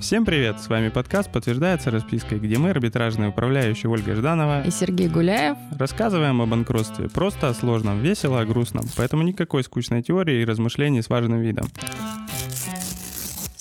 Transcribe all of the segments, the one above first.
Всем привет! С вами подкаст «Подтверждается распиской», где мы, арбитражные управляющие Ольга Жданова и Сергей Гуляев, рассказываем о банкротстве просто, о сложном, весело, о грустном. Поэтому никакой скучной теории и размышлений с важным видом.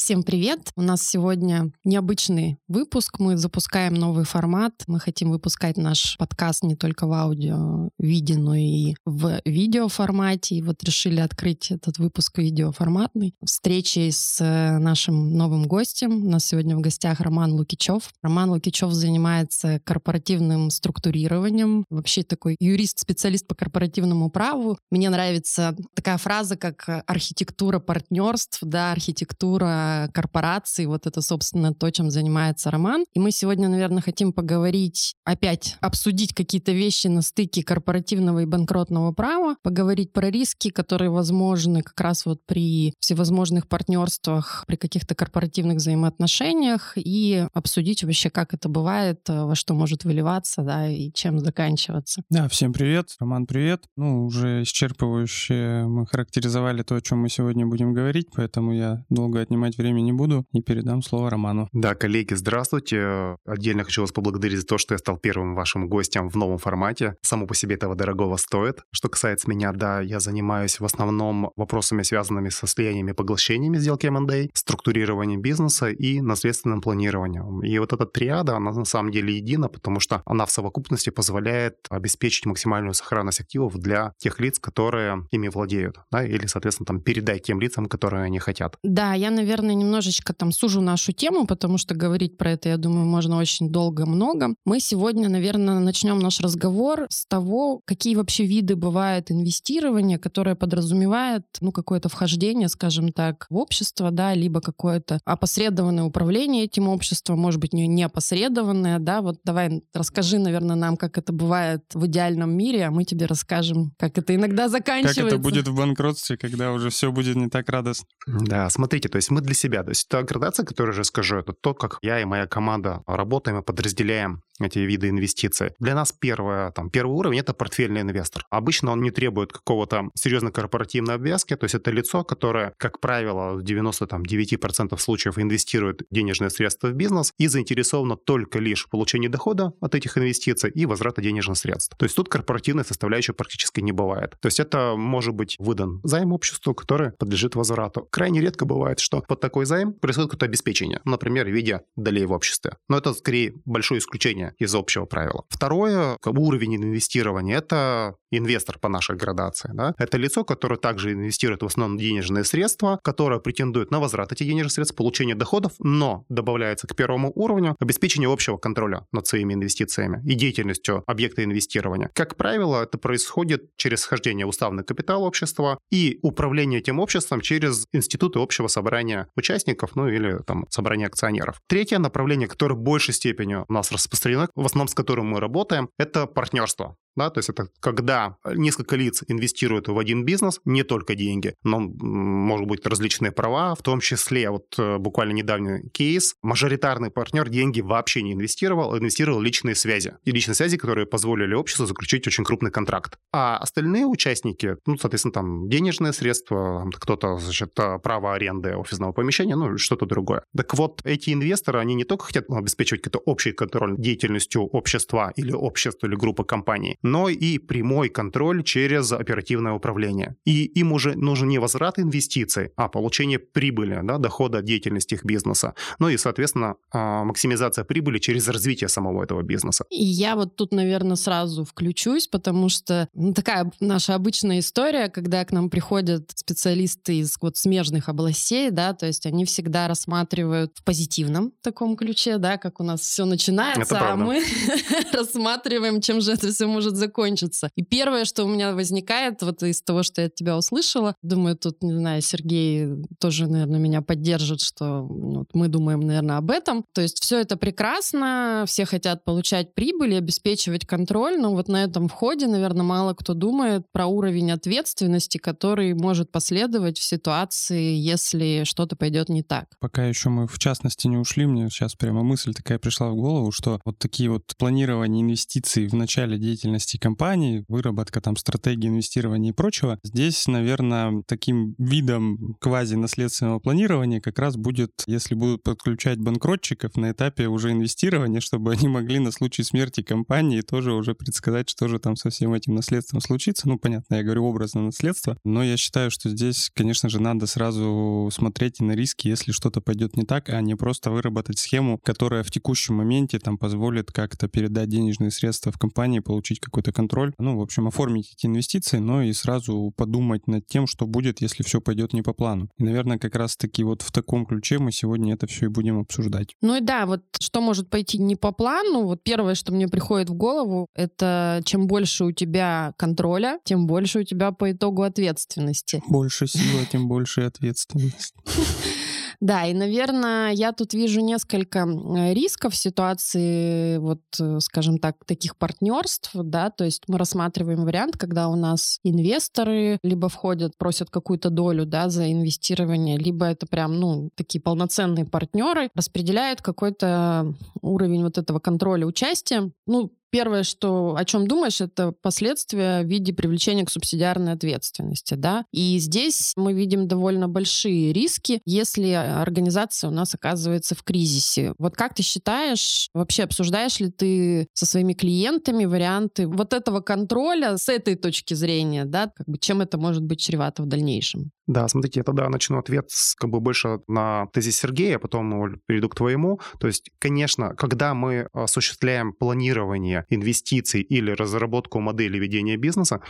Всем привет! У нас сегодня необычный выпуск. Мы запускаем новый формат. Мы хотим выпускать наш подкаст не только в аудио виде, но и в видеоформате. И вот решили открыть этот выпуск видеоформатный. Встречи с э, нашим новым гостем. У нас сегодня в гостях Роман Лукичев. Роман Лукичев занимается корпоративным структурированием. Вообще такой юрист-специалист по корпоративному праву. Мне нравится такая фраза, как архитектура партнерств, да, архитектура корпораций. Вот это, собственно, то, чем занимается Роман. И мы сегодня, наверное, хотим поговорить, опять обсудить какие-то вещи на стыке корпоративного и банкротного права, поговорить про риски, которые возможны как раз вот при всевозможных партнерствах, при каких-то корпоративных взаимоотношениях и обсудить вообще, как это бывает, во что может выливаться, да, и чем заканчиваться. Да, всем привет. Роман, привет. Ну, уже исчерпывающе мы характеризовали то, о чем мы сегодня будем говорить, поэтому я долго отнимать время время не буду и передам слово Роману. Да, коллеги, здравствуйте. Отдельно хочу вас поблагодарить за то, что я стал первым вашим гостем в новом формате. Само по себе этого дорогого стоит. Что касается меня, да, я занимаюсь в основном вопросами, связанными со слияниями и поглощениями сделки M&A, структурированием бизнеса и наследственным планированием. И вот эта триада, она на самом деле едина, потому что она в совокупности позволяет обеспечить максимальную сохранность активов для тех лиц, которые ими владеют, да, или, соответственно, там передать тем лицам, которые они хотят. Да, я, наверное, немножечко там сужу нашу тему, потому что говорить про это, я думаю, можно очень долго-много. Мы сегодня, наверное, начнем наш разговор с того, какие вообще виды бывают инвестирования, которое подразумевает, ну, какое-то вхождение, скажем так, в общество, да, либо какое-то опосредованное управление этим обществом, может быть, не опосредованное, да, вот давай расскажи, наверное, нам, как это бывает в идеальном мире, а мы тебе расскажем, как это иногда заканчивается. Как это будет в банкротстве, когда уже все будет не так радостно. Да, смотрите, то есть мы для себя себя. То есть та градация, которую я же скажу, это то, как я и моя команда работаем и подразделяем эти виды инвестиций. Для нас первое, там, первый уровень — это портфельный инвестор. Обычно он не требует какого-то серьезной корпоративной обвязки, то есть это лицо, которое, как правило, в 99% случаев инвестирует денежные средства в бизнес и заинтересовано только лишь в получении дохода от этих инвестиций и возврата денежных средств. То есть тут корпоративной составляющей практически не бывает. То есть это может быть выдан займ обществу, который подлежит возврату. Крайне редко бывает, что под такой такой займ, происходит какое-то обеспечение, например, в виде долей в обществе. Но это скорее большое исключение из общего правила. Второе, уровень инвестирования, это инвестор по нашей градации. Да? Это лицо, которое также инвестирует в основном денежные средства, которое претендует на возврат этих денежных средств, получение доходов, но добавляется к первому уровню обеспечение общего контроля над своими инвестициями и деятельностью объекта инвестирования. Как правило, это происходит через схождение уставный капитал общества и управление этим обществом через институты общего собрания участников, ну или там собрание акционеров. Третье направление, которое в большей степени у нас распространено, в основном с которым мы работаем, это партнерство. Да, то есть это когда несколько лиц инвестируют в один бизнес, не только деньги, но, может быть, различные права, в том числе вот э, буквально недавний кейс, мажоритарный партнер деньги вообще не инвестировал, а инвестировал личные связи. И личные связи, которые позволили обществу заключить очень крупный контракт. А остальные участники, ну, соответственно, там денежные средства, кто-то за счет э, права аренды офисного помещения, ну, что-то другое. Так вот, эти инвесторы, они не только хотят обеспечивать какой-то общий контроль деятельностью общества или общества или группы компаний, но и прямой контроль через оперативное управление. И им уже нужен не возврат инвестиций, а получение прибыли, да, дохода от деятельности их бизнеса. Ну и, соответственно, а, максимизация прибыли через развитие самого этого бизнеса. И я вот тут, наверное, сразу включусь, потому что ну, такая наша обычная история, когда к нам приходят специалисты из вот смежных областей, да, то есть они всегда рассматривают в позитивном таком ключе, да, как у нас все начинается, а мы рассматриваем, чем же это все может закончиться. И первое, что у меня возникает вот из того, что я от тебя услышала, думаю, тут, не знаю, Сергей тоже, наверное, меня поддержит, что ну, вот мы думаем, наверное, об этом. То есть все это прекрасно, все хотят получать прибыль и обеспечивать контроль, но вот на этом входе, наверное, мало кто думает про уровень ответственности, который может последовать в ситуации, если что-то пойдет не так. Пока еще мы в частности не ушли, мне сейчас прямо мысль такая пришла в голову, что вот такие вот планирования инвестиций в начале деятельности деятельности компании, выработка там стратегии инвестирования и прочего. Здесь, наверное, таким видом квази-наследственного планирования как раз будет, если будут подключать банкротчиков на этапе уже инвестирования, чтобы они могли на случай смерти компании тоже уже предсказать, что же там со всем этим наследством случится. Ну, понятно, я говорю образно наследство, но я считаю, что здесь, конечно же, надо сразу смотреть и на риски, если что-то пойдет не так, а не просто выработать схему, которая в текущем моменте там позволит как-то передать денежные средства в компании, получить какой-то контроль. Ну, в общем, оформить эти инвестиции, но и сразу подумать над тем, что будет, если все пойдет не по плану. И, наверное, как раз-таки вот в таком ключе мы сегодня это все и будем обсуждать. Ну и да, вот что может пойти не по плану, вот первое, что мне приходит в голову, это чем больше у тебя контроля, тем больше у тебя по итогу ответственности. Больше силы, тем больше ответственность. Да, и, наверное, я тут вижу несколько рисков ситуации, вот, э, скажем так, таких партнерств, да, то есть мы рассматриваем вариант, когда у нас инвесторы либо входят, просят какую-то долю, да, за инвестирование, либо это прям, ну, такие полноценные партнеры, распределяют какой-то уровень вот этого контроля участия. Ну, Первое, что, о чем думаешь, это последствия в виде привлечения к субсидиарной ответственности. Да? И здесь мы видим довольно большие риски, если организация у нас оказывается в кризисе. Вот как ты считаешь, вообще обсуждаешь ли ты со своими клиентами варианты вот этого контроля с этой точки зрения, да, как бы чем это может быть чревато в дальнейшем? Да, смотрите, я тогда начну ответ с, как бы больше на тезис Сергея, а потом перейду к твоему. То есть, конечно, когда мы осуществляем планирование инвестиций или разработку модели ведения бизнеса,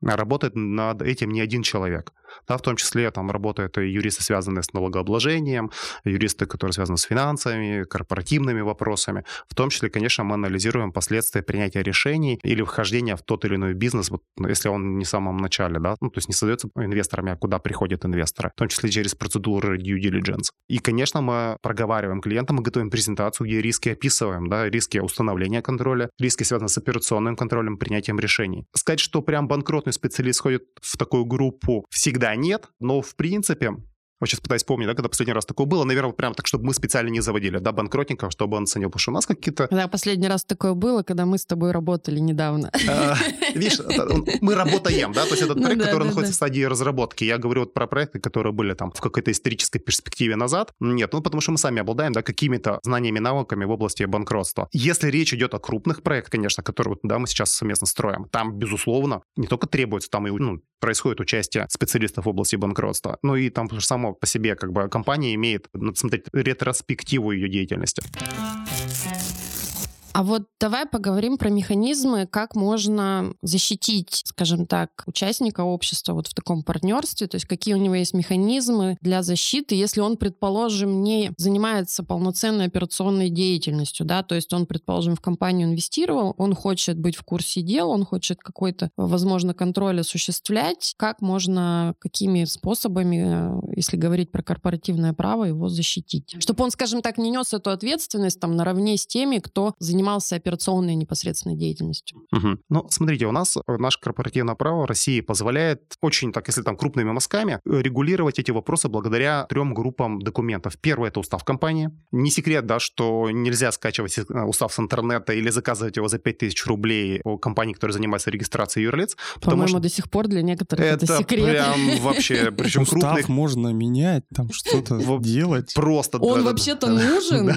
работает над этим не один человек. Да, в том числе там работают юристы, связанные с налогообложением, юристы, которые связаны с финансами, корпоративными вопросами. В том числе, конечно, мы анализируем последствия принятия решений или вхождения в тот или иной бизнес, вот, ну, если он не в самом начале, да, ну, то есть не создается инвесторами, а куда приходят инвесторы, в том числе через процедуры due diligence. И, конечно, мы проговариваем клиентам, мы готовим презентацию, где риски описываем, да, риски установления контроля, риски связаны с операционным контролем, принятием решений. Сказать, что прям банкротный специалист входит в такую группу всегда всегда нет, но в принципе вот сейчас пытаюсь вспомнить, да, когда последний раз такое было. Наверное, прям так, чтобы мы специально не заводили, да, банкротников, чтобы он ценил. Потому что у нас какие-то... Да, последний раз такое было, когда мы с тобой работали недавно. А, видишь, мы работаем, да, то есть этот ну проект, который находится в стадии разработки. Я говорю вот про проекты, которые были там в какой-то исторической перспективе назад. Нет, ну потому что мы сами обладаем, да, какими-то знаниями, навыками в области банкротства. Если речь идет о крупных проектах, конечно, которые, да, мы сейчас совместно строим, там, безусловно, не только требуется, там и ну, происходит участие специалистов в области банкротства, но и там само по себе как бы компания имеет, смотреть ретроспективу ее деятельности. А вот давай поговорим про механизмы, как можно защитить, скажем так, участника общества вот в таком партнерстве, то есть какие у него есть механизмы для защиты, если он, предположим, не занимается полноценной операционной деятельностью, да, то есть он, предположим, в компанию инвестировал, он хочет быть в курсе дел, он хочет какой-то, возможно, контроль осуществлять, как можно, какими способами, э, если говорить про корпоративное право, его защитить, чтобы он, скажем так, не нес эту ответственность там наравне с теми, кто занимается занимался операционной непосредственной деятельностью. Угу. Ну, смотрите, у нас э, наше корпоративное право России позволяет очень, так если там крупными мазками, э, регулировать эти вопросы благодаря трем группам документов. Первое — это устав компании. Не секрет, да, что нельзя скачивать э, устав с интернета или заказывать его за 5000 рублей у компании, которая занимается регистрацией юрлиц. По-моему, что... до сих пор для некоторых это, это секрет. прям вообще, причем Устав крупных... можно менять, там что-то делать. Просто. Он вообще-то нужен.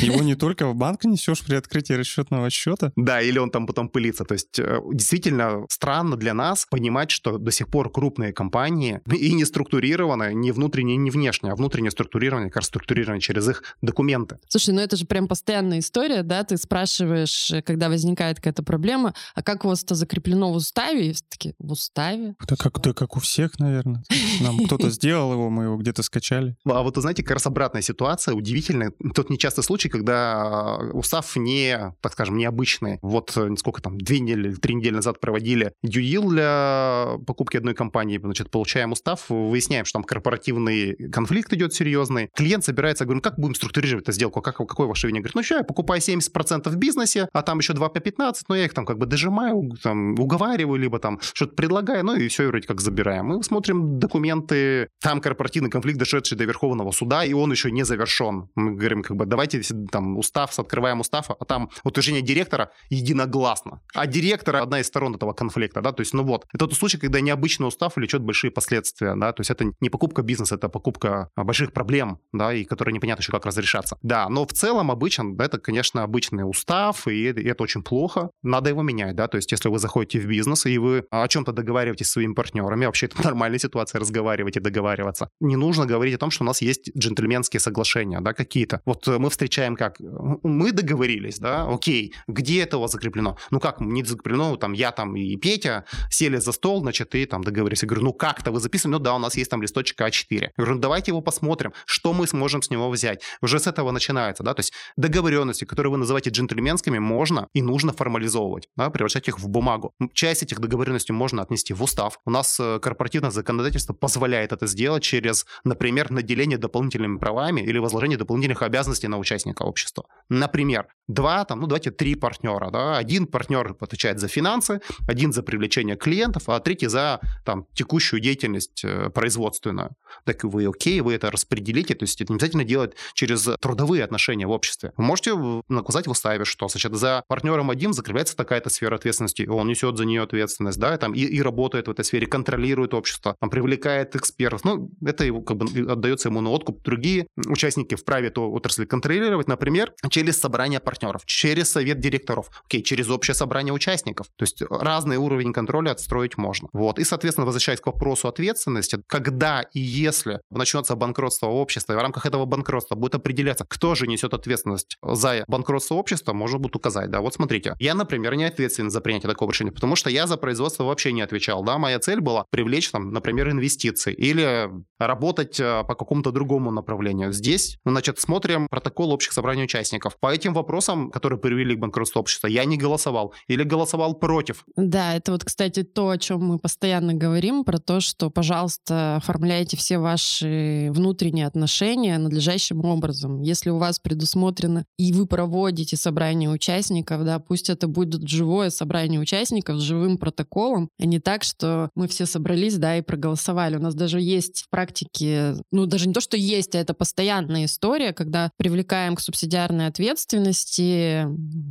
Его не только в банк несешь при открытии расчетного счета. Да, или он там потом пылится. То есть э, действительно странно для нас понимать, что до сих пор крупные компании и не структурированы не внутренне, не внешне, а внутренне структурированы, как структурированы через их документы. Слушай, ну это же прям постоянная история, да? Ты спрашиваешь, э, когда возникает какая-то проблема, а как у вас это закреплено в уставе? И все таки в уставе? Это как, да, как у всех, наверное. Нам кто-то сделал его, мы его где-то скачали. А вот, вы знаете, как раз обратная ситуация, удивительная. Тот нечастый случай, когда устав не, так скажем, необычные. Вот э, сколько там, две недели три недели назад проводили дьюил для покупки одной компании, значит, получаем устав, выясняем, что там корпоративный конфликт идет серьезный. Клиент собирается, говорим, как будем структурировать эту сделку, как, какой ваше видение? Говорит, ну что, я покупаю 70% в бизнесе, а там еще 2 по 15, но я их там как бы дожимаю, там, уговариваю, либо там что-то предлагаю, ну и все, вроде как забираем. Мы смотрим документы, там корпоративный конфликт, дошедший до Верховного суда, и он еще не завершен. Мы говорим, как бы, давайте там устав, открываем устав, а там утверждение директора единогласно. А директор одна из сторон этого конфликта, да, то есть, ну вот, это тот случай, когда необычный устав влечет большие последствия, да, то есть это не покупка бизнеса, это покупка больших проблем, да, и которые непонятно еще как разрешаться. Да, но в целом обычно, да, это, конечно, обычный устав, и это очень плохо, надо его менять, да, то есть если вы заходите в бизнес, и вы о чем-то договариваетесь с своими партнерами, вообще это нормальная ситуация разговаривать и договариваться. Не нужно говорить о том, что у нас есть джентльменские соглашения, да, какие-то. Вот мы встречаем как? Мы договорились, да, окей, где это у вас закреплено? Ну как, не закреплено, там я там и Петя сели за стол, значит, и там договорились. Я говорю, ну как-то вы записывали? Ну да, у нас есть там листочек А4. Я говорю, ну давайте его посмотрим, что мы сможем с него взять. Уже с этого начинается, да, то есть договоренности, которые вы называете джентльменскими, можно и нужно формализовывать, да, превращать их в бумагу. Часть этих договоренностей можно отнести в устав. У нас э, корпоративное законодательство позволяет это сделать через, например, наделение дополнительными правами или возложение дополнительных обязанностей на участника общества. Например, два, там, ну давайте три партнера, да, один партнер отвечает за финансы, один за привлечение клиентов, а третий за там текущую деятельность э, производственную. Так вы окей, вы это распределите, то есть это не обязательно делать через трудовые отношения в обществе. Вы можете наказать в уставе, что значит за партнером один закрывается такая-то сфера ответственности, он несет за нее ответственность, да, и, там, и, и работает в этой сфере, контролирует общество, там, привлекает экспертов. Ну, это его, как бы отдается ему на откуп. Другие участники вправе эту отрасль контролировать, например, через собрание партнеров, через совет директоров, окей, через общее собрание участников. То есть разный уровень контроля отстроить можно. Вот. И, соответственно, возвращаясь к вопросу ответственности, когда и если начнется банкротство общества, и в рамках этого банкротства будет определяться, кто же несет ответственность за банкротство общества, можно будет указать. Да, вот смотрите, я, например, не ответственен за принятие такого решения, потому что я за производство вообще не отвечал. Да, моя цель была привлечь, там, например, инвестиции или работать э, по какому-то другому направлению. Здесь, значит, смотрим протокол общих собраний участников. По этим вопросам, которые привели к банкротству общества, я не голосовал или голосовал против. Да, это вот, кстати, то, о чем мы постоянно говорим, про то, что, пожалуйста, оформляйте все ваши внутренние отношения надлежащим образом. Если у вас предусмотрено и вы проводите собрание участников, да, пусть это будет живое собрание участников с живым протоколом, а не так, что мы все собрались, да, и проголосовали. У нас даже есть в практике, ну, даже не то, что есть, а это постоянная история, когда привлекаем к субсидиарной ответственности,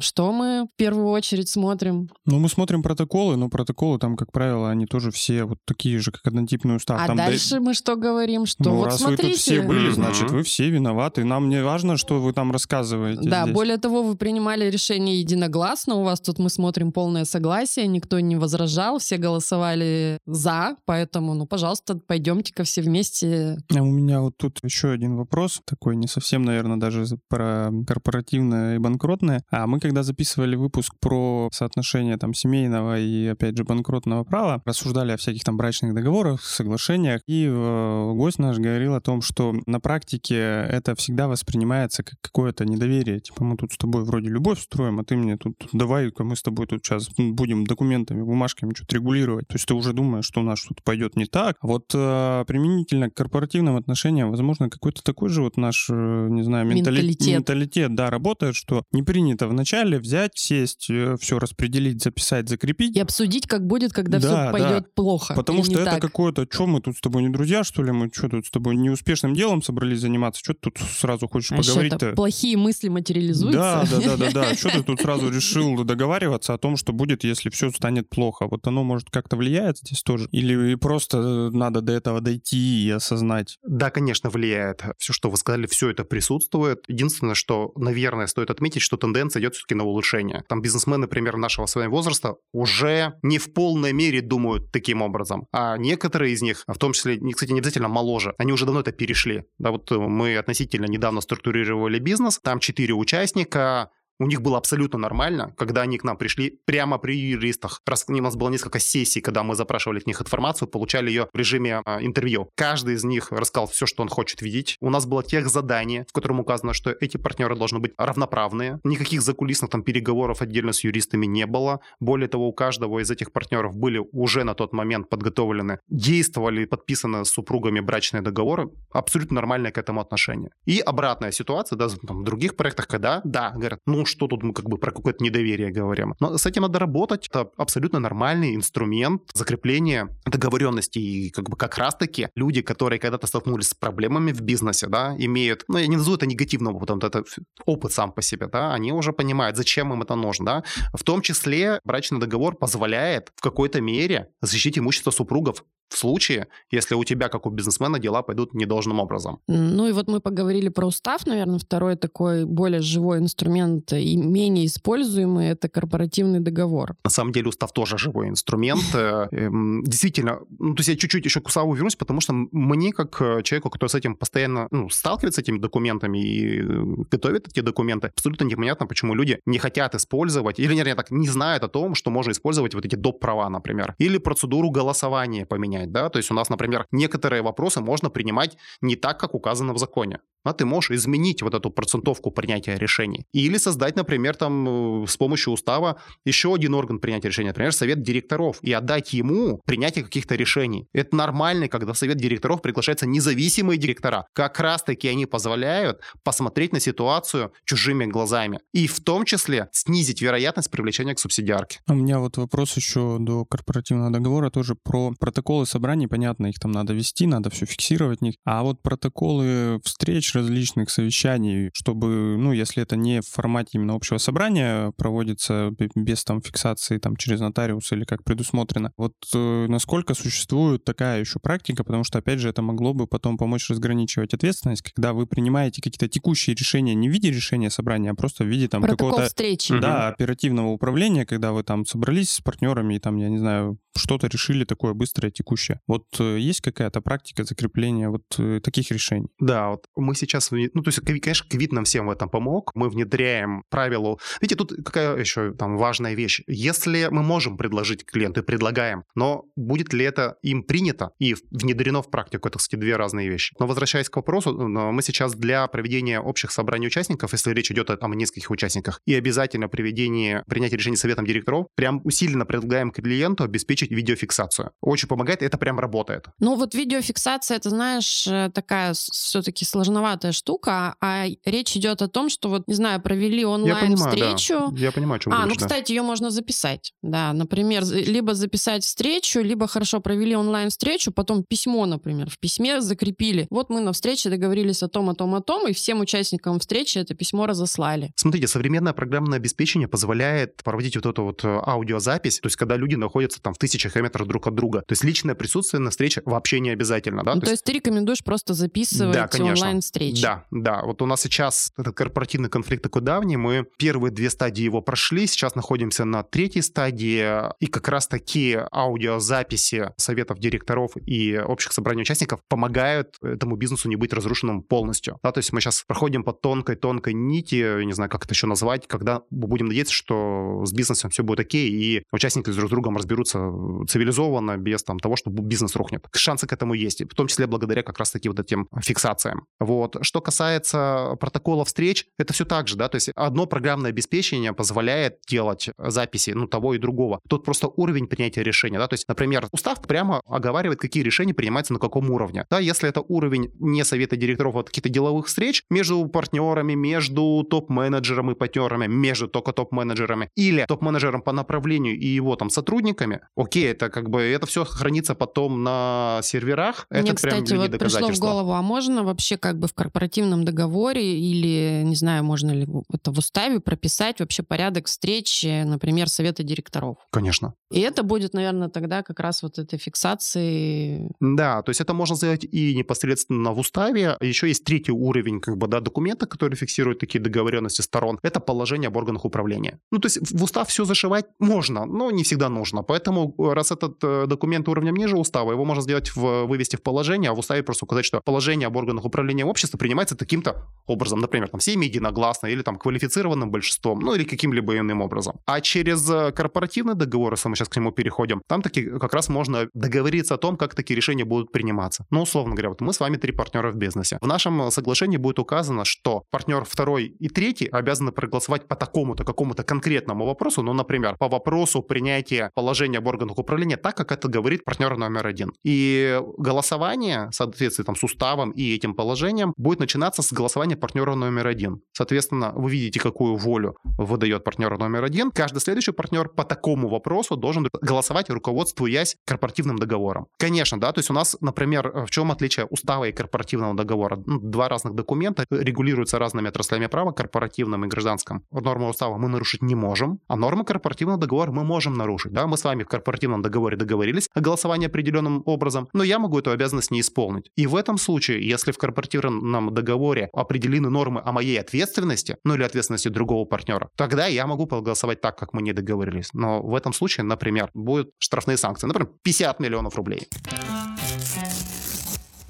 что мы в первую очередь смотрим? Ну, мы смотрим протоколы, но протоколы там, как правило, они тоже все вот такие же, как однотипный устав. А там дальше да... мы что говорим? Что ну, вот раз смотрите... вы тут все были, значит, вы все виноваты. Нам не важно, что вы там рассказываете Да, здесь. более того, вы принимали решение единогласно, у вас тут мы смотрим полное согласие, никто не возражал, все голосовали за, поэтому, ну, пожалуйста, пойдемте-ка все вместе. А у меня вот тут еще один вопрос, такой не совсем, наверное, даже про корпоративное и банкротное. А мы когда записывали выпуск про соотношение там семейного и, опять же, банкротного права, рассуждали о всяких там брачных договорах, соглашениях, и э, гость наш говорил о том, что на практике это всегда воспринимается как какое-то недоверие. Типа, мы тут с тобой вроде любовь строим, а ты мне тут давай-ка мы с тобой тут сейчас будем документами, бумажками что-то регулировать. То есть ты уже думаешь, что у нас что-то пойдет не так. Вот э, применительно к корпоративным отношениям, возможно, какой-то такой же вот наш, э, не знаю, ментали... Менталитет. менталитет, да, работает, что не принято вначале взять, сесть, э, все распределить, записать, закрепить. И обсудить, как будет, когда Да, все да. пойдет плохо. Потому или что не это так. какое-то, что мы тут с тобой не друзья, что ли? Мы что тут с тобой неуспешным делом собрались заниматься? Что ты тут сразу хочешь А поговорить-то? плохие мысли материализуются? Да, да, да, да, да. Что ты тут сразу решил договариваться о том, что будет, если все станет плохо? Вот оно, может, как-то влияет здесь тоже? Или просто э, надо до этого дойти и осознать? Да, конечно, влияет. Все, что вы сказали, все это присутствует. Единственное, что, наверное, стоит отметить, что тенденция идет все-таки на улучшение. Там бизнесмены, например, нашего с вами возраста уже не в полной мере думают таким образом. А некоторые из них, в том числе, кстати, не обязательно моложе, они уже давно это перешли. Да, вот э, мы относительно недавно структурировали бизнес, там четыре участника, у них было абсолютно нормально, когда они к нам пришли прямо при юристах. Раз у нас было несколько сессий, когда мы запрашивали от них информацию, получали ее в режиме а, интервью. Каждый из них рассказал все, что он хочет видеть. У нас было тех задание, в котором указано, что эти партнеры должны быть равноправные. Никаких закулисных там переговоров отдельно с юристами не было. Более того, у каждого из этих партнеров были уже на тот момент подготовлены, действовали подписаны с супругами брачные договоры. Абсолютно нормальное к этому отношение. И обратная ситуация, да, в других проектах, когда, да, говорят, ну что тут мы как бы про какое-то недоверие говорим. Но с этим надо работать. Это абсолютно нормальный инструмент закрепления договоренности. И как бы как раз-таки люди, которые когда-то столкнулись с проблемами в бизнесе, да, имеют, ну я не назову это негативным опытом, это опыт сам по себе, да, они уже понимают, зачем им это нужно, да. В том числе брачный договор позволяет в какой-то мере защитить имущество супругов в случае, если у тебя, как у бизнесмена, дела пойдут недолжным образом. Ну и вот мы поговорили про устав, наверное, второй такой более живой инструмент и менее используемый — это корпоративный договор. На самом деле устав тоже живой инструмент. Э, эм, действительно, ну, то есть я чуть-чуть еще к уставу вернусь, потому что мне, как э, человеку, который с этим постоянно ну, сталкивается, с этими документами и э, готовит эти документы, абсолютно непонятно, почему люди не хотят использовать, или, вернее, так, не знают о том, что можно использовать вот эти доп. права, например, или процедуру голосования поменять принять, да, то есть у нас, например, некоторые вопросы можно принимать не так, как указано в законе, а ты можешь изменить вот эту процентовку принятия решений. Или создать, например, там э, с помощью устава еще один орган принятия решений, например, совет директоров, и отдать ему принятие каких-то решений. Это нормально, когда в совет директоров приглашаются независимые директора. Как раз-таки они позволяют посмотреть на ситуацию чужими глазами. И в том числе снизить вероятность привлечения к субсидиарке. У меня вот вопрос еще до корпоративного договора тоже про протоколы собраний, понятно, их там надо вести, надо все фиксировать. А вот протоколы встреч различных совещаний, чтобы, ну, если это не в формате именно общего собрания проводится без там фиксации там через нотариус или как предусмотрено, вот э, насколько существует такая еще практика, потому что, опять же, это могло бы потом помочь разграничивать ответственность, когда вы принимаете какие-то текущие решения не в виде решения собрания, а просто в виде там какого-то... встречи. Да, оперативного управления, когда вы там собрались с партнерами и там, я не знаю, что-то решили такое быстрое, текущее. Вот э, есть какая-то практика закрепления вот э, таких решений? Да, вот мы сейчас, ну, то есть, конечно, ковид нам всем в этом помог. Мы внедряем правило. Видите, тут какая еще там важная вещь. Если мы можем предложить клиенту предлагаем, но будет ли это им принято и внедрено в практику, это, кстати, две разные вещи. Но возвращаясь к вопросу, мы сейчас для проведения общих собраний участников, если речь идет о, о нескольких участниках, и обязательно проведение, принятие решений советом директоров, прям усиленно предлагаем клиенту обеспечить видеофиксацию. Очень помогает, это прям работает. Ну вот видеофиксация, это, знаешь, э, такая все-таки сложноватая штука, а речь идет о том, что вот, не знаю, провели онлайн-встречу. Да. Я понимаю, о чем А, говоришь, ну, кстати, ее можно записать, да. Например, либо записать встречу, либо хорошо провели онлайн-встречу, потом письмо, например, в письме закрепили. Вот мы на встрече договорились о том, о том, о том, и всем участникам встречи это письмо разослали. Смотрите, современное программное обеспечение позволяет проводить вот эту вот э, аудиозапись, то есть когда люди находятся там в тысячах тысячах метров друг от друга. То есть личное присутствие на встрече вообще не обязательно. Да? Ну, то, то есть ты рекомендуешь просто записывать да, онлайн-встречи? Да, да. Вот у нас сейчас этот корпоративный конфликт такой давний. Мы первые две стадии его прошли, сейчас находимся на третьей стадии. И как раз такие аудиозаписи советов директоров и общих собраний участников помогают этому бизнесу не быть разрушенным полностью. Да, то есть мы сейчас проходим по тонкой-тонкой нити, не знаю, как это еще назвать, когда будем надеяться, что с бизнесом все будет окей, и участники друг с другом разберутся цивилизованно, без там, того, что бизнес рухнет. Шансы к этому есть, в том числе благодаря как раз-таки вот этим фиксациям. Вот. Что касается протокола встреч, это все так же, да, то есть одно программное обеспечение позволяет делать записи, ну, того и другого. Тут просто уровень принятия решения, да, то есть, например, устав прямо оговаривает, какие решения принимаются на каком уровне. Да, если это уровень не совета директоров, а каких-то деловых встреч между партнерами, между топ-менеджером и партнерами, между только топ-менеджерами, или топ-менеджером по направлению и его там сотрудниками, окей, это как бы, это все хранится потом на серверах. Мне, это кстати, прям вот пришло в голову, а можно вообще как бы в корпоративном договоре или, не знаю, можно ли это в уставе прописать вообще порядок встречи, например, совета директоров? Конечно. И это будет, наверное, тогда как раз вот этой фиксации. Да, то есть это можно сделать и непосредственно в уставе. Еще есть третий уровень как бы, да, документа, который фиксирует такие договоренности сторон. Это положение об органах управления. Ну, то есть в устав все зашивать можно, но не всегда нужно. Поэтому раз этот э, документ уровнем ниже устава, его можно сделать в, вывести в положение, а в уставе просто указать, что положение об органах управления общества принимается таким-то образом, например, там всеми единогласно или там квалифицированным большинством, ну или каким-либо иным образом. А через э, корпоративный договор, если мы сейчас к нему переходим, там таки как раз можно договориться о том, как такие решения будут приниматься. Ну, условно говоря, вот мы с вами три партнера в бизнесе. В нашем соглашении будет указано, что партнер второй и третий обязаны проголосовать по такому-то, какому-то конкретному вопросу, ну, например, по вопросу принятия положения об органах управления так, как это говорит партнер номер один. И голосование в соответствии там, с уставом и этим положением будет начинаться с голосования партнера номер один. Соответственно, вы видите, какую волю выдает партнер номер один. Каждый следующий партнер по такому вопросу должен голосовать, руководствуясь корпоративным договором. Конечно, да, то есть у нас, например, в чем отличие устава и корпоративного договора? Ну, два разных документа регулируются разными отраслями права, корпоративным и гражданским. Нормы устава мы нарушить не можем, а нормы корпоративного договора мы можем нарушить. Да? Мы с вами в корпоративном договоре договорились о голосовании определенным образом, но я могу эту обязанность не исполнить. И в этом случае, если в корпоративном договоре определены нормы о моей ответственности, ну или ответственности другого партнера, тогда я могу проголосовать так, как мы не договорились. Но в этом случае, например, будут штрафные санкции, например, 50 миллионов рублей.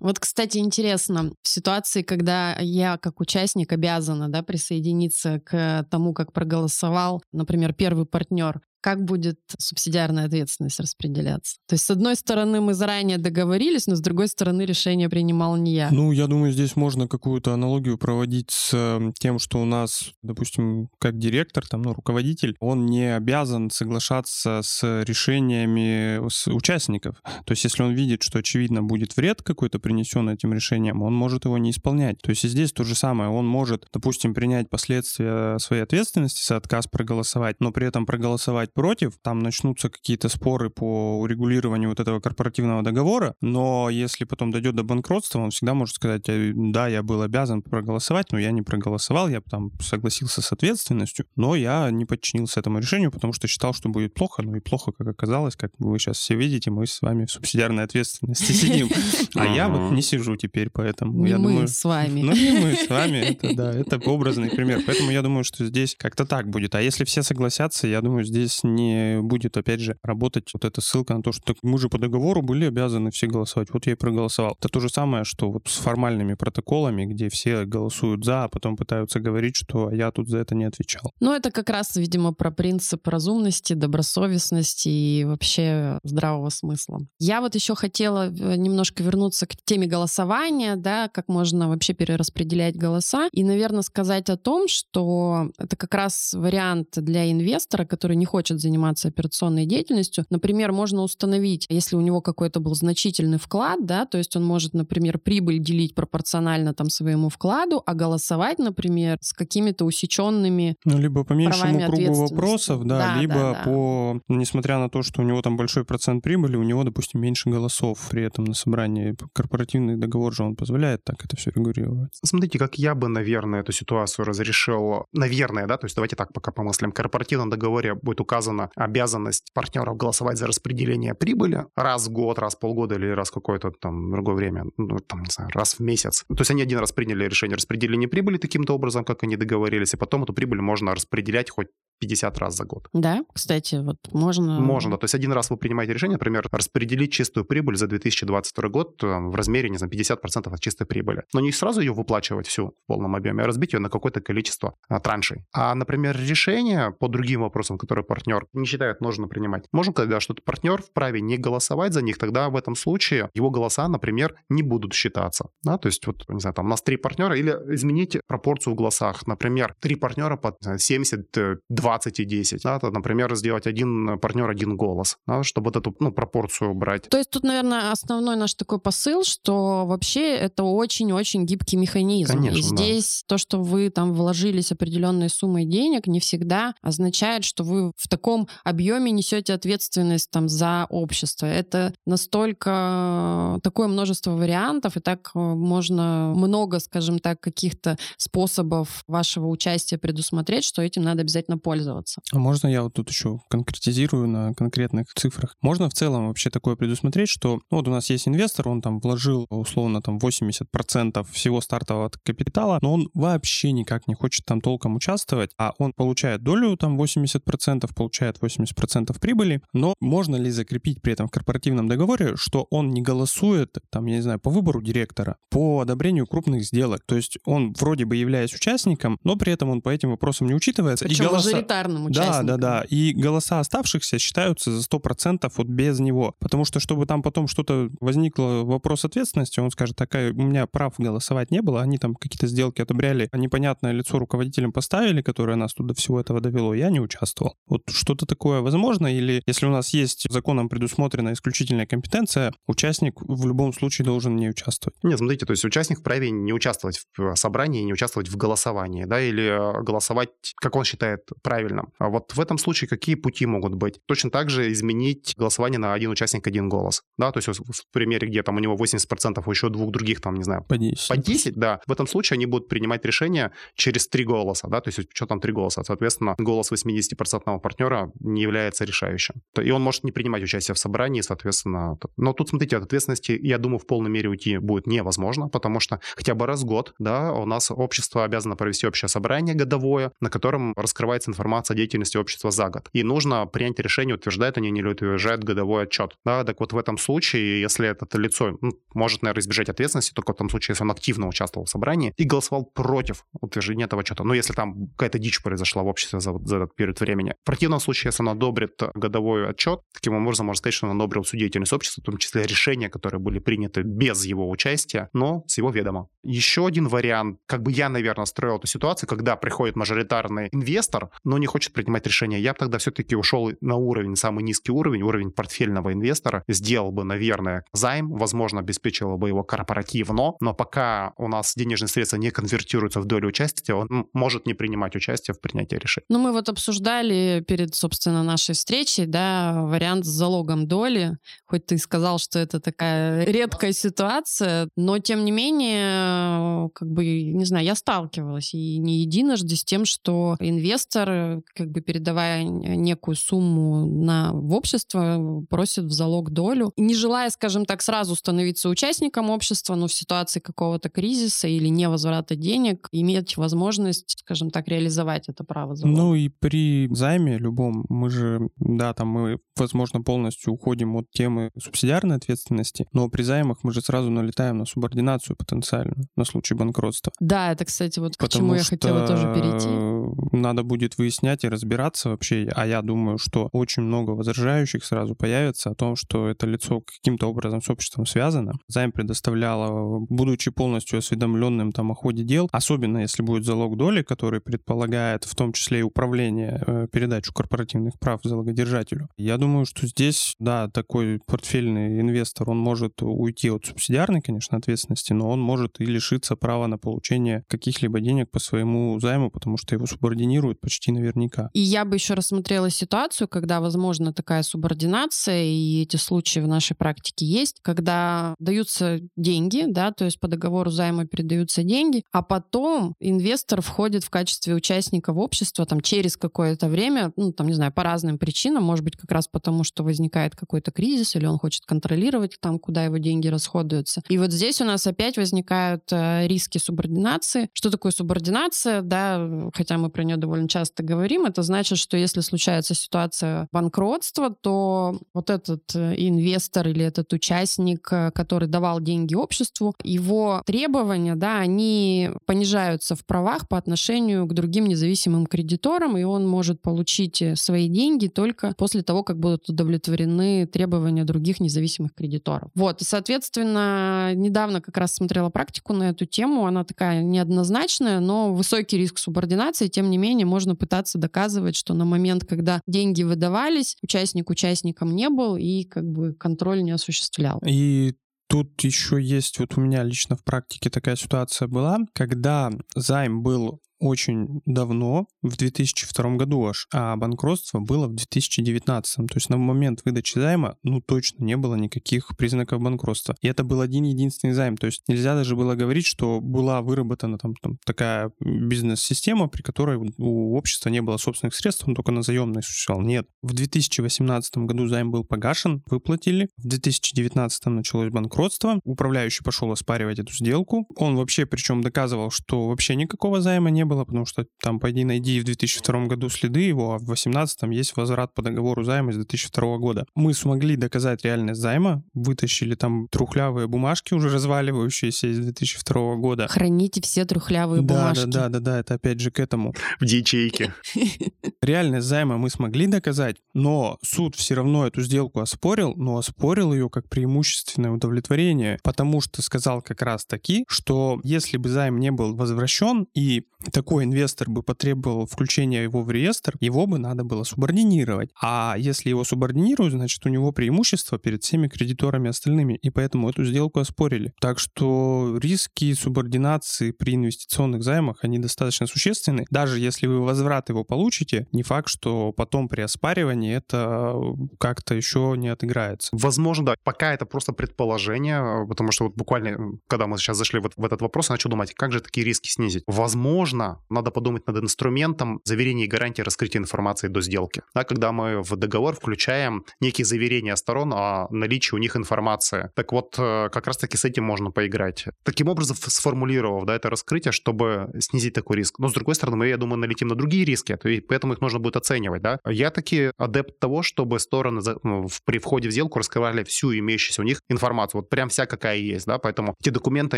Вот, кстати, интересно, в ситуации, когда я как участник обязана да, присоединиться к тому, как проголосовал, например, первый партнер, как будет субсидиарная ответственность распределяться. То есть, с одной стороны, мы заранее договорились, но с другой стороны, решение принимал не я. Ну, я думаю, здесь можно какую-то аналогию проводить с эм, тем, что у нас, допустим, как директор, там, ну, руководитель, он не обязан соглашаться с решениями с участников. То есть, если он видит, что, очевидно, будет вред какой-то принесен этим решением, он может его не исполнять. То есть, и здесь то же самое. Он может, допустим, принять последствия своей ответственности за отказ проголосовать, но при этом проголосовать против, там начнутся какие-то споры по урегулированию вот этого корпоративного договора, но если потом дойдет до банкротства, он всегда может сказать, «Э, да, я был обязан проголосовать, но я не проголосовал, я там согласился с ответственностью, но я не подчинился этому решению, потому что считал, что будет плохо, ну и плохо, как оказалось, как вы сейчас все видите, мы с вами в субсидиарной ответственности сидим, а я вот не сижу теперь, поэтому я думаю... с вами. Ну не мы с вами, это да, это образный пример, поэтому я думаю, что здесь как-то так будет, а если все согласятся, я думаю, здесь не будет, опять же, работать вот эта ссылка на то, что так мы же по договору были обязаны все голосовать. Вот я и проголосовал. Это то же самое, что вот с формальными протоколами, где все голосуют за, а потом пытаются говорить, что я тут за это не отвечал. Ну, это как раз, видимо, про принцип разумности, добросовестности и вообще здравого смысла. Я вот еще хотела э, немножко вернуться к теме голосования, да, как можно вообще перераспределять голоса, и, наверное, сказать о том, что это как раз вариант для инвестора, который не хочет хочет заниматься операционной деятельностью. Например, можно установить, если у него какой-то был значительный вклад, да, то есть он может, например, прибыль делить пропорционально там своему вкладу, а голосовать, например, с какими-то усеченными Ну, либо по меньшему кругу вопросов, да, да либо да, да. по, несмотря на то, что у него там большой процент прибыли, у него, допустим, меньше голосов при этом на собрании. Корпоративный договор же он позволяет так это все регулировать. Смотрите, как я бы, наверное, эту ситуацию разрешил. Наверное, да, то есть давайте так пока помыслим. В корпоративном договоре будет указано указана обязанность партнеров голосовать за распределение прибыли раз в год, раз в полгода или раз какое-то там другое время, ну, там, не знаю, раз в месяц. То есть они один раз приняли решение распределения прибыли таким-то образом, как они договорились, и потом эту прибыль можно распределять хоть 50 раз за год. Да, кстати, вот можно... Можно, да. То есть один раз вы принимаете решение, например, распределить чистую прибыль за 2022 год в размере, не знаю, 50% от чистой прибыли. Но не сразу ее выплачивать всю в полном объеме, а разбить ее на какое-то количество а, траншей. А, например, решение по другим вопросам, которые партнер не считает нужно принимать, можно когда что партнер вправе не голосовать за них, тогда в этом случае его голоса, например, не будут считаться. Да? То есть вот, не знаю, там у нас три партнера, или изменить пропорцию в голосах. Например, три партнера под 70, 20 и 10. Да, то, например, сделать один партнер, один голос, да, чтобы вот эту ну, пропорцию брать. То есть тут, наверное, основной наш такой посыл, что вообще это очень-очень гибкий механизм. Конечно, и здесь да. то, что вы там вложились определенной суммой денег, не всегда означает, что вы в таком объеме несете ответственность там за общество. Это настолько такое множество вариантов, и так э, можно много, скажем так, каких-то способов вашего участия предусмотреть, что этим надо обязательно пользоваться пользоваться. А можно я вот тут еще конкретизирую на конкретных цифрах? Можно в целом вообще такое предусмотреть, что ну, вот у нас есть инвестор, он там вложил условно там 80% всего стартового капитала, но он вообще никак не хочет там толком участвовать, а он получает долю там 80%, получает 80% прибыли, но можно ли закрепить при этом в корпоративном договоре, что он не голосует там, я не знаю, по выбору директора, по одобрению крупных сделок, то есть он вроде бы являясь участником, но при этом он по этим вопросам не учитывается. Причем и голоса мажоритарным участником. Да, да, да. И голоса оставшихся считаются за 100% вот без него. Потому что, чтобы там потом что-то возникло, вопрос ответственности, он скажет, такая, у меня прав голосовать не было, они там какие-то сделки одобряли, а непонятное лицо руководителям поставили, которое нас туда всего этого довело, я не участвовал. Вот что-то такое возможно? Или если у нас есть законом предусмотрена исключительная компетенция, участник в любом случае должен не участвовать? Нет, смотрите, то есть участник вправе не участвовать в собрании, не участвовать в голосовании, да, или э, голосовать, как он считает правильным. А вот в этом случае какие пути могут быть? Точно так же изменить голосование на один участник, один голос, да, то есть в примере, где там у него 80%, а еще двух других, там, не знаю, по 10. По 10, да. В этом случае они будут принимать решение через три голоса, да, то есть что там три голоса, соответственно, голос 80% партнера не является решающим. И он может не принимать участие в собрании, соответственно. Но тут, смотрите, от ответственности, я думаю, в полной мере уйти будет невозможно, потому что хотя бы раз в год, да, у нас общество обязано провести общее собрание годовое, на котором раскрывается информация о деятельности общества за год. И нужно принять решение, утверждают они или утверждают годовой отчет. Да, так вот в этом случае, если это лицо ну, может, наверное, избежать ответственности, только в том случае, если он активно участвовал в собрании и голосовал против утверждения этого отчета. Ну, если там какая-то дичь произошла в обществе за, за этот период времени. В противном случае, если он одобрит годовой отчет, таким образом можно сказать, что он одобрил всю деятельность общества, в том числе решения, которые были приняты без его участия, но с его ведома. Еще один вариант, как бы я, наверное, строил эту ситуацию, когда приходит мажоритарный инвестор, но не хочет принимать решения, я бы тогда все-таки ушел на уровень, самый низкий уровень, уровень портфельного инвестора, сделал бы, наверное, займ, возможно, обеспечивал бы его корпоративно, но пока у нас денежные средства не конвертируются в долю участия, он может не принимать участие в принятии решений. Ну, мы вот обсуждали перед, собственно, нашей встречей, да, вариант с залогом доли. Хоть ты сказал, что это такая редкая ситуация, но, тем не менее, как бы, не знаю, я сталкивалась и не единожды с тем, что инвестор, как бы передавая некую сумму на, в общество, просит в залог долю, не желая, скажем так, сразу становиться участником общества, но в ситуации какого-то кризиса или невозврата денег иметь возможность, скажем так, реализовать это право залога. Ну и при займе любом мы же, да, там мы, возможно, полностью уходим от темы субсидиарной ответственности, но при займах мы же сразу налетаем на субординацию потенциальную на случай банкротства. Да, это, кстати, вот к чему я хотела тоже перейти. Надо будет выяснять и разбираться вообще, а я думаю, что очень много возражающих сразу появится о том, что это лицо каким-то образом с обществом связано. Займ предоставляла, будучи полностью осведомленным там о ходе дел, особенно если будет залог доли, который предполагает в том числе и управление, э, передачу корпоративных прав залогодержателю. Я думаю, что здесь, да, такой портфельный инвестор, он может уйти от субсидиарной, конечно, ответственности, но он может и лишиться права на получение каких-либо денег по своему займу, потому что его субординируют почти наверняка. И я бы еще рассмотрела ситуацию, когда, возможно, такая субординация, и эти случаи в нашей практике есть, когда даются деньги, да, то есть по договору займа передаются деньги, а потом инвестор входит в качестве участника в общество там через какое-то время, ну, там, не знаю, по разным причинам, может быть, как раз потому, что возникает какой-то кризис, или он хочет контролировать там, куда его деньги расходуются. И вот здесь у нас опять возникают э, риски субординации. Что такое субординация? Да, хотя мы про нее довольно часто говорим, это значит, что если случается ситуация банкротства, то вот этот э, инвестор или этот участник, э, который давал деньги обществу, его требования, да, они понижаются в правах по отношению к другим независимым кредиторам, и он может получить э, свои деньги только после того, как будут удовлетворены требования других независимых кредиторов. Вот, и, соответственно, недавно как раз смотрела практику на эту тему, она такая неоднозначная, но высокий риск субординации, тем не менее, можно пытаться доказывать, что на момент, когда деньги выдавались, участник участником не был и как бы контроль не осуществлял. И Тут еще есть, вот у меня лично в практике такая ситуация была, когда займ был очень давно, в 2002 году аж, а банкротство было в 2019. То есть на момент выдачи займа, ну, точно не было никаких признаков банкротства. И это был один единственный займ. То есть нельзя даже было говорить, что была выработана там, там такая бизнес-система, при которой у общества не было собственных средств, он только на заемной существовал. Нет. В 2018 году займ был погашен, выплатили. В 2019 началось банкротство. Управляющий пошел оспаривать эту сделку. Он вообще причем доказывал, что вообще никакого займа не не было, потому что там, пойди найди в 2002 году следы его, а в 2018 есть возврат по договору займа с 2002 года. Мы смогли доказать реальность займа, вытащили там трухлявые бумажки, уже разваливающиеся из 2002 года. Храните все трухлявые да, бумажки. Да, да, да, да, это опять же к этому. В ячейке. Реальность займа мы смогли доказать, но суд все равно эту сделку оспорил, но оспорил ее как преимущественное удовлетворение, потому что сказал как раз таки, что если бы займ не был возвращен и такой инвестор бы потребовал включения его в реестр, его бы надо было субординировать. А если его субординируют, значит у него преимущество перед всеми кредиторами остальными, и поэтому эту сделку оспорили. Так что риски субординации при инвестиционных займах, они достаточно существенны. Даже если вы возврат его получите, не факт, что потом при оспаривании это как-то еще не отыграется. Возможно, да. Пока это просто предположение, потому что вот буквально, когда мы сейчас зашли вот в этот вопрос, я начал думать, как же такие риски снизить. Возможно, надо подумать над инструментом заверения и гарантии раскрытия информации до сделки. Да, когда мы в договор включаем некие заверения сторон о наличии у них информации. Так вот, э, как раз-таки с этим можно поиграть. Таким образом, сформулировав да, это раскрытие, чтобы снизить такой риск. Но, с другой стороны, мы, я думаю, налетим на другие риски, и поэтому их нужно будет оценивать. Да? Я таки адепт того, чтобы стороны ну, при входе в сделку раскрывали всю имеющуюся у них информацию. Вот прям вся какая есть. Да? Поэтому эти документы,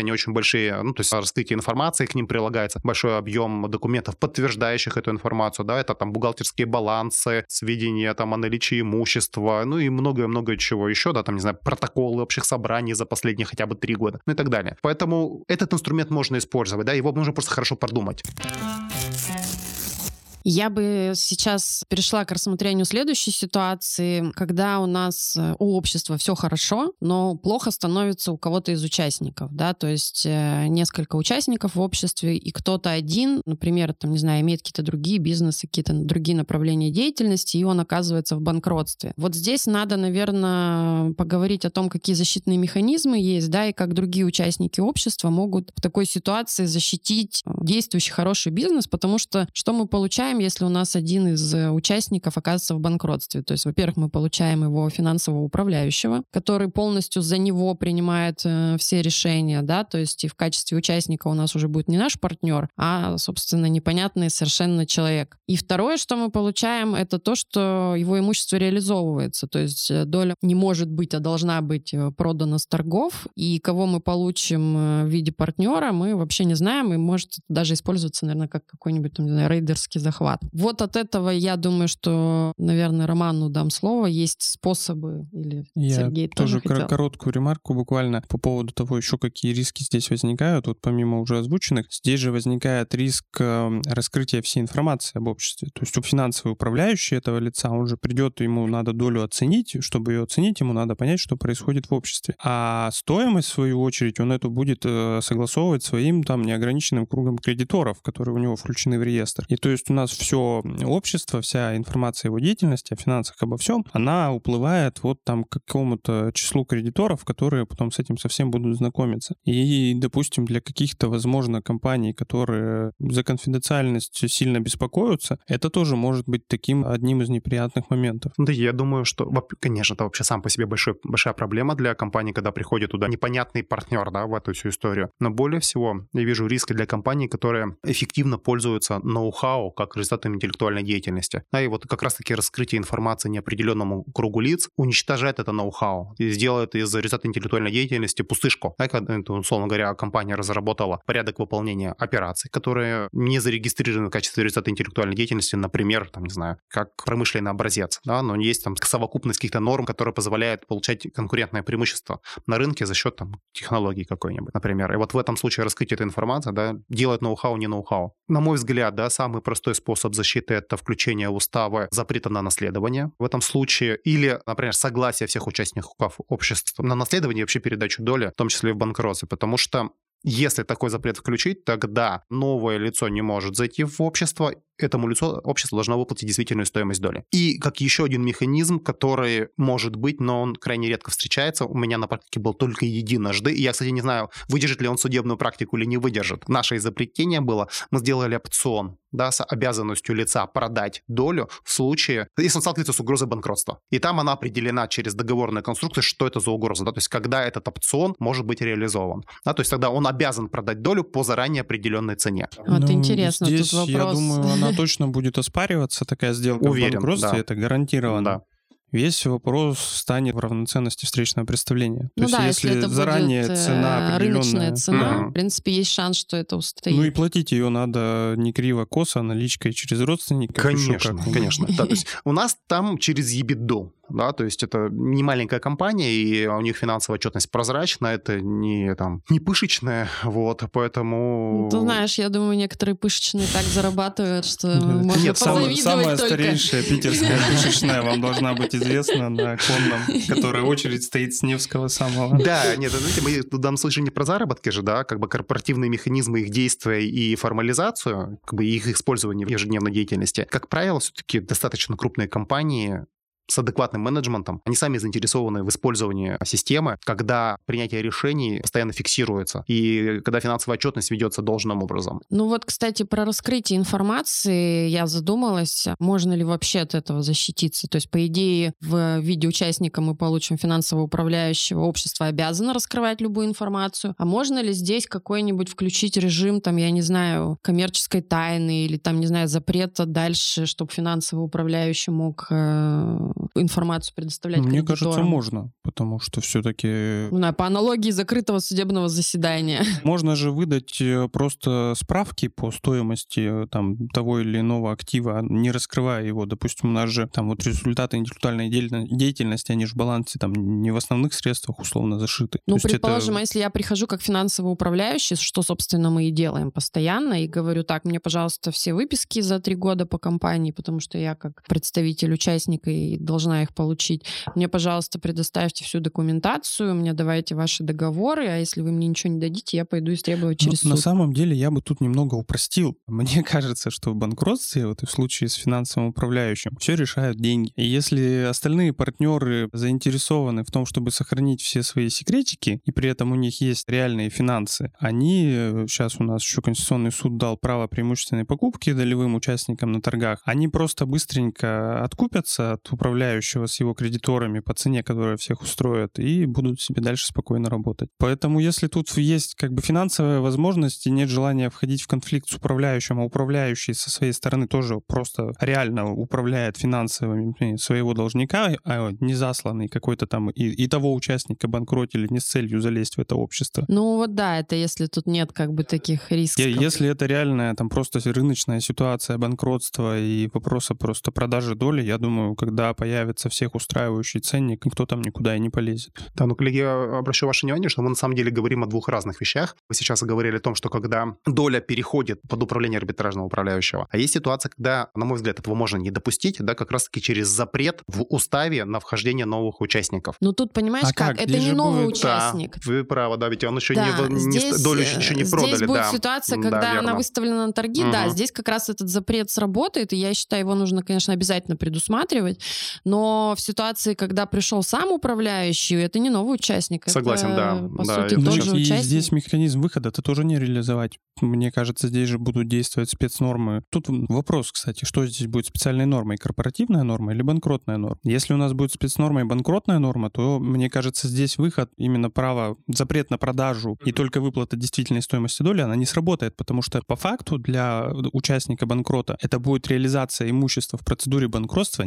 они очень большие. Ну, то есть раскрытие информации, к ним прилагается большой объем документов, подтверждающих эту информацию. Да? Это там бухгалтерские балансы, сведения там, о наличии имущества, ну и многое-многое чего еще, да, там, не знаю, протоколы общих собраний за последние хотя бы три года, ну и так далее. Поэтому этот инструмент можно использовать, да, его нужно просто хорошо продумать. Я бы сейчас перешла к рассмотрению следующей ситуации, когда у нас э, у общества все хорошо, но плохо становится у кого-то из участников, да, то есть э, несколько участников в обществе, и кто-то один, например, там, не знаю, имеет какие-то другие бизнесы, какие-то другие направления деятельности, и он оказывается в банкротстве. Вот здесь надо, наверное, поговорить о том, какие защитные механизмы есть, да, и как другие участники общества могут в такой ситуации защитить э, действующий хороший бизнес, потому что что мы получаем получаем, если у нас один из э, участников оказывается в банкротстве? То есть, во-первых, мы получаем его финансового управляющего, который полностью за него принимает э, все решения, да, то есть и в качестве участника у нас уже будет не наш партнер, а, собственно, непонятный совершенно человек. И второе, что мы получаем, это то, что его имущество реализовывается, то есть э, доля не может быть, а должна быть продана с торгов, и кого мы получим в виде партнера, мы вообще не знаем, и может даже использоваться, наверное, как какой-нибудь, не знаю, рейдерский захват захват. Вот от этого я думаю, что, наверное, Роману дам слово. Есть способы или я Сергей тоже, тоже хотел. короткую ремарку буквально по поводу того, еще какие риски здесь возникают. Вот помимо уже озвученных, здесь же возникает риск эм, раскрытия всей информации об обществе. То есть у финансового управляющего этого лица, он же придет, ему надо долю оценить. Чтобы ее оценить, ему надо понять, что происходит в обществе. А стоимость, в свою очередь, он эту будет э, согласовывать своим там неограниченным кругом кредиторов, которые у него включены в реестр. И то есть у нас нас все общество, вся информация его деятельности, о финансах, обо всем, она уплывает вот там к какому-то числу кредиторов, которые потом с этим совсем будут знакомиться. И, допустим, для каких-то, возможно, компаний, которые за конфиденциальность сильно беспокоятся, это тоже может быть таким одним из неприятных моментов. Да, я думаю, что, конечно, это вообще сам по себе большой, большая проблема для компании, когда приходит туда непонятный партнер, да, в эту всю историю. Но более всего я вижу риски для компаний, которые эффективно пользуются ноу-хау как результатом интеллектуальной деятельности. Да, и вот как раз-таки раскрытие информации неопределенному кругу лиц уничтожает это ноу-хау и сделает из результата интеллектуальной деятельности пустышку. Да, когда, условно говоря, компания разработала порядок выполнения операций, которые не зарегистрированы в качестве результата интеллектуальной деятельности, например, там, не знаю, как промышленный образец, да, но есть там совокупность каких-то норм, которые позволяют получать конкурентное преимущество на рынке за счет там технологий какой-нибудь, например. И вот в этом случае раскрытие этой информации, да, делает ноу-хау не ноу-хау. На мой взгляд, да, самый простой способ способ защиты — это включение устава запрета на наследование в этом случае, или, например, согласие всех участников общества на наследование и вообще передачу доли, в том числе и в банкротстве, потому что если такой запрет включить, тогда новое лицо не может зайти в общество, этому лицу общество должно выплатить действительную стоимость доли. И как еще один механизм, который может быть, но он крайне редко встречается, у меня на практике был только единожды, и я, кстати, не знаю, выдержит ли он судебную практику или не выдержит. Наше изобретение было, мы сделали опцион да, с обязанностью лица продать долю в случае, если он сталкивается с угрозой банкротства. И там она определена через договорную конструкцию, что это за угроза, да, то есть когда этот опцион может быть реализован. Да, то есть тогда он обязан продать долю по заранее определенной цене. Вот ну, интересно, здесь, тут вопрос. я думаю, она точно будет оспариваться, такая сделка Уверен, в банкротстве, да. это гарантированно. Да весь вопрос станет в равноценности встречного представления. Ну То да, есть, если, если это заранее будет цена определенная... рыночная цена, mm. в принципе, есть шанс, что это устоит. Ну и платить ее надо не криво-косо, а наличкой через родственников. Конечно, конечно. Да, то есть у нас там через ебидо да, то есть это не маленькая компания, и у них финансовая отчетность прозрачная, это не там не пышечная, вот, поэтому... Ну, ты знаешь, я думаю, некоторые пышечные так зарабатывают, что можно Нет, самая, самая старейшая питерская пышечная вам должна быть известна на конном, которая очередь стоит с Невского самого. Да, нет, знаете, мы в данном случае не про заработки же, да, как бы корпоративные механизмы их действия и формализацию, как бы их использование в ежедневной деятельности. Как правило, все-таки достаточно крупные компании с адекватным менеджментом, они сами заинтересованы в использовании системы, когда принятие решений постоянно фиксируется и когда финансовая отчетность ведется должным образом. Ну вот, кстати, про раскрытие информации я задумалась, можно ли вообще от этого защититься. То есть, по идее, в виде участника мы получим финансово управляющего, общество обязано раскрывать любую информацию. А можно ли здесь какой-нибудь включить режим, там, я не знаю, коммерческой тайны или там, не знаю, запрета дальше, чтобы финансово управляющий мог э, информацию предоставлять Мне кажется, можно, потому что все-таки... Ну, да, по аналогии закрытого судебного заседания. Можно же выдать э, просто справки по стоимости э, там, того или иного актива, не раскрывая его. Допустим, у нас же там вот результаты интеллектуальной деятельности, они же в балансе там не в основных средствах условно зашиты. Ну, предположим, это... а если я прихожу как финансовый управляющий, что, собственно, мы и делаем постоянно, и говорю, так, мне, пожалуйста, все выписки за три года по компании, потому что я как представитель участника и должна их получить. Мне, пожалуйста, предоставьте всю документацию, мне давайте ваши договоры, а если вы мне ничего не дадите, я пойду истребовать через ну, суд. На самом деле я бы тут немного упростил. Мне кажется, что в банкротстве, вот в случае с финансовым управляющим, все решают деньги. И если остальные партнеры заинтересованы в том, чтобы сохранить все свои секретики, и при этом у них есть реальные финансы, они, сейчас у нас еще Конституционный суд дал право преимущественной покупки долевым участникам на торгах, они просто быстренько откупятся от управляющего управляющего с его кредиторами по цене, которая всех устроит, и будут себе дальше спокойно работать. Поэтому если тут есть как бы финансовая возможность и нет желания входить в конфликт с управляющим, а управляющий со своей стороны тоже просто реально управляет финансовыми своего должника, а не засланный какой-то там и, и того участника банкротили не с целью залезть в это общество. Ну вот да, это если тут нет как бы таких рисков. Если это реальная там просто рыночная ситуация банкротства и вопроса просто продажи доли, я думаю, когда появится всех устраивающий ценник, никто там никуда и не полезет. Да, ну, коллеги, я обращу ваше внимание, что мы на самом деле говорим о двух разных вещах. Вы сейчас говорили о том, что когда доля переходит под управление арбитражного управляющего, а есть ситуация, когда, на мой взгляд, этого можно не допустить, да, как раз-таки через запрет в уставе на вхождение новых участников. Ну, тут, понимаешь, а как? как? Это не новый будет... участник. Да, вы правы, да, ведь он еще да, не, здесь, долю еще не продали. Здесь будет да. ситуация, когда да, она выставлена на торги, угу. да, здесь как раз этот запрет сработает, и я считаю, его нужно, конечно, обязательно предусматривать, но в ситуации, когда пришел сам управляющий, это не новый участник. Согласен, это, да. По да, сути, тот же и участник. здесь механизм выхода это тоже не реализовать. Мне кажется, здесь же будут действовать спецнормы. Тут вопрос, кстати, что здесь будет специальной нормой? Корпоративная норма или банкротная норма? Если у нас будет спецнорма и банкротная норма, то, мне кажется, здесь выход, именно право, запрет на продажу и только выплата действительной стоимости доли, она не сработает, потому что по факту для участника банкрота это будет реализация имущества в процедуре банкротства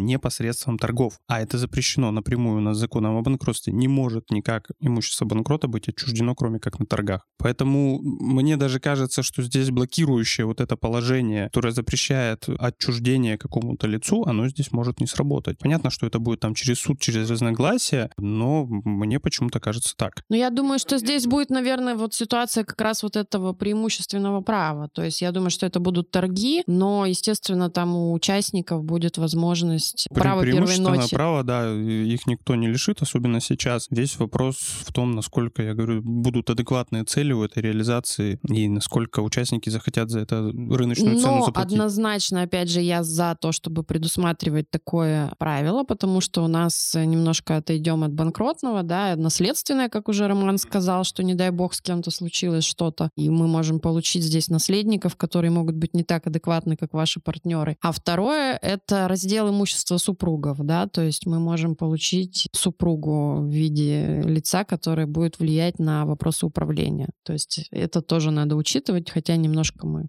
непосредством торгов. А это запрещено напрямую у нас законом о банкротстве. Не может никак имущество банкрота быть отчуждено, кроме как на торгах. Поэтому мне даже кажется, что здесь блокирующее вот это положение, которое запрещает отчуждение какому-то лицу, оно здесь может не сработать. Понятно, что это будет там через суд, через разногласия, но мне почему-то кажется так. Ну, я думаю, что здесь будет, наверное, вот ситуация как раз вот этого преимущественного права. То есть я думаю, что это будут торги, но, естественно, там у участников будет возможность Пре- права первой имущественное ночи. право, да, их никто не лишит, особенно сейчас. Весь вопрос в том, насколько, я говорю, будут адекватные цели у этой реализации и насколько участники захотят за это рыночную цену Но заплатить. однозначно, опять же, я за то, чтобы предусматривать такое правило, потому что у нас немножко отойдем от банкротного, да, наследственное, как уже Роман сказал, что не дай бог с кем-то случилось что-то, и мы можем получить здесь наследников, которые могут быть не так адекватны, как ваши партнеры. А второе — это раздел имущества супругов, да, то есть мы можем получить супругу в виде лица, которое будет влиять на вопросы управления. То есть это тоже надо учитывать, хотя немножко мы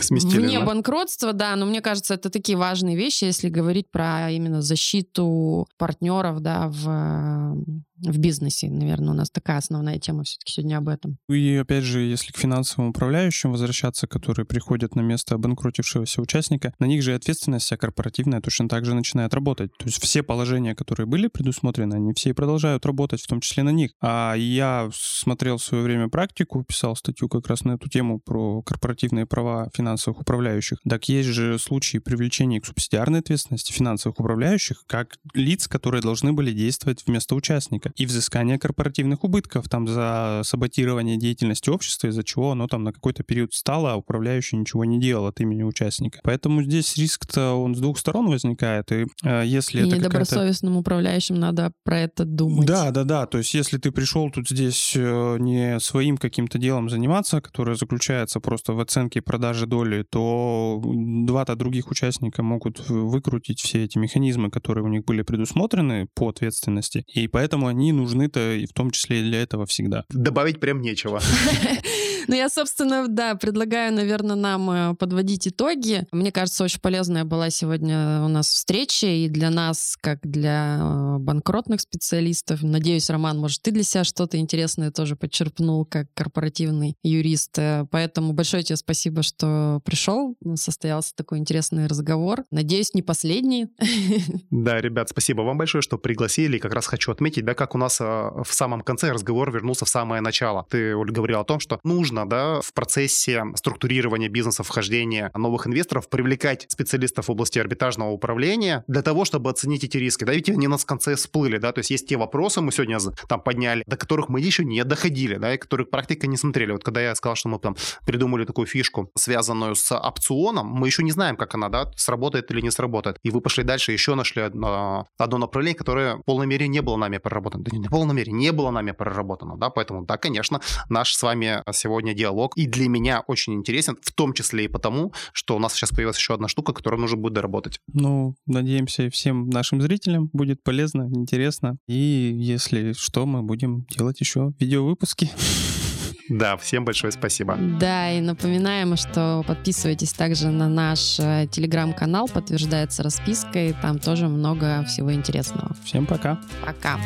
Сместили. Вне да? банкротства, да, но мне кажется, это такие важные вещи, если говорить про именно защиту партнеров, да, в, в бизнесе. Наверное, у нас такая основная тема все-таки сегодня об этом. И опять же, если к финансовым управляющим возвращаться, которые приходят на место обанкротившегося участника, на них же и ответственность вся корпоративная точно так же начинает работать. То есть все положения, которые были предусмотрены, они все и продолжают работать, в том числе на них. А я смотрел в свое время практику, писал статью как раз на эту тему про корпоративные права финансовых управляющих. Так есть же случаи привлечения к субсидиарной ответственности финансовых управляющих как лиц, которые должны были действовать вместо участника. И взыскание корпоративных убытков там за саботирование деятельности общества, из-за чего оно там на какой-то период стало, а управляющий ничего не делал от имени участника. Поэтому здесь риск-то он с двух сторон возникает. И э, если И это недобросовестным управляющим надо про это думать. Да, да, да. То есть, если ты пришел тут здесь э, не своим каким-то делом заниматься, которое заключается просто в оценке продажи доли, то два-то других участника могут выкрутить все эти механизмы, которые у них были предусмотрены по ответственности. И поэтому они нужны-то и в том числе и для этого всегда. Добавить прям нечего. Ну, я, собственно, да, предлагаю, наверное, нам э, подводить итоги. Мне кажется, очень полезная была сегодня у нас встреча и для нас, как для э, банкротных специалистов. Надеюсь, Роман, может, ты для себя что-то интересное тоже подчерпнул, как корпоративный юрист. Э, Поэтому большое тебе спасибо, что пришел. Состоялся такой интересный разговор. Надеюсь, не последний. Да, ребят, спасибо вам большое, что пригласили. Как раз хочу отметить, да, как у нас а, в самом конце разговор вернулся в самое начало. Ты, Оль, говорил о том, что нужно, да, в процессе структурирования бизнеса, вхождения новых инвесторов привлекать специалистов в области арбитражного управления для того, чтобы оценить эти риски. Да, ведь они нас в конце всплыли, да, то есть есть те вопросы, мы сегодня там подняли, до которых мы еще не доходили, да, и которых практика не смотрели. Вот когда я сказал, что мы там придумали такую фишку, связанную с опционом, мы еще не знаем, как она, да, сработает или не сработает. И вы пошли дальше, еще нашли одно, одно направление, которое в полной мере не было нами проработано. Да не, в полной мере, не было нами проработано, да, поэтому, да, конечно, наш с вами сегодня диалог и для меня очень интересен, в том числе и потому, что у нас сейчас появилась еще одна штука, которую нужно будет доработать. Ну, надеемся, всем нашим зрителям будет полезно, интересно. И если что, мы будем делать еще видеовыпуски. Да, всем большое спасибо. Да, и напоминаем, что подписывайтесь также на наш э, телеграм-канал, подтверждается распиской, там тоже много всего интересного. Всем пока. Пока.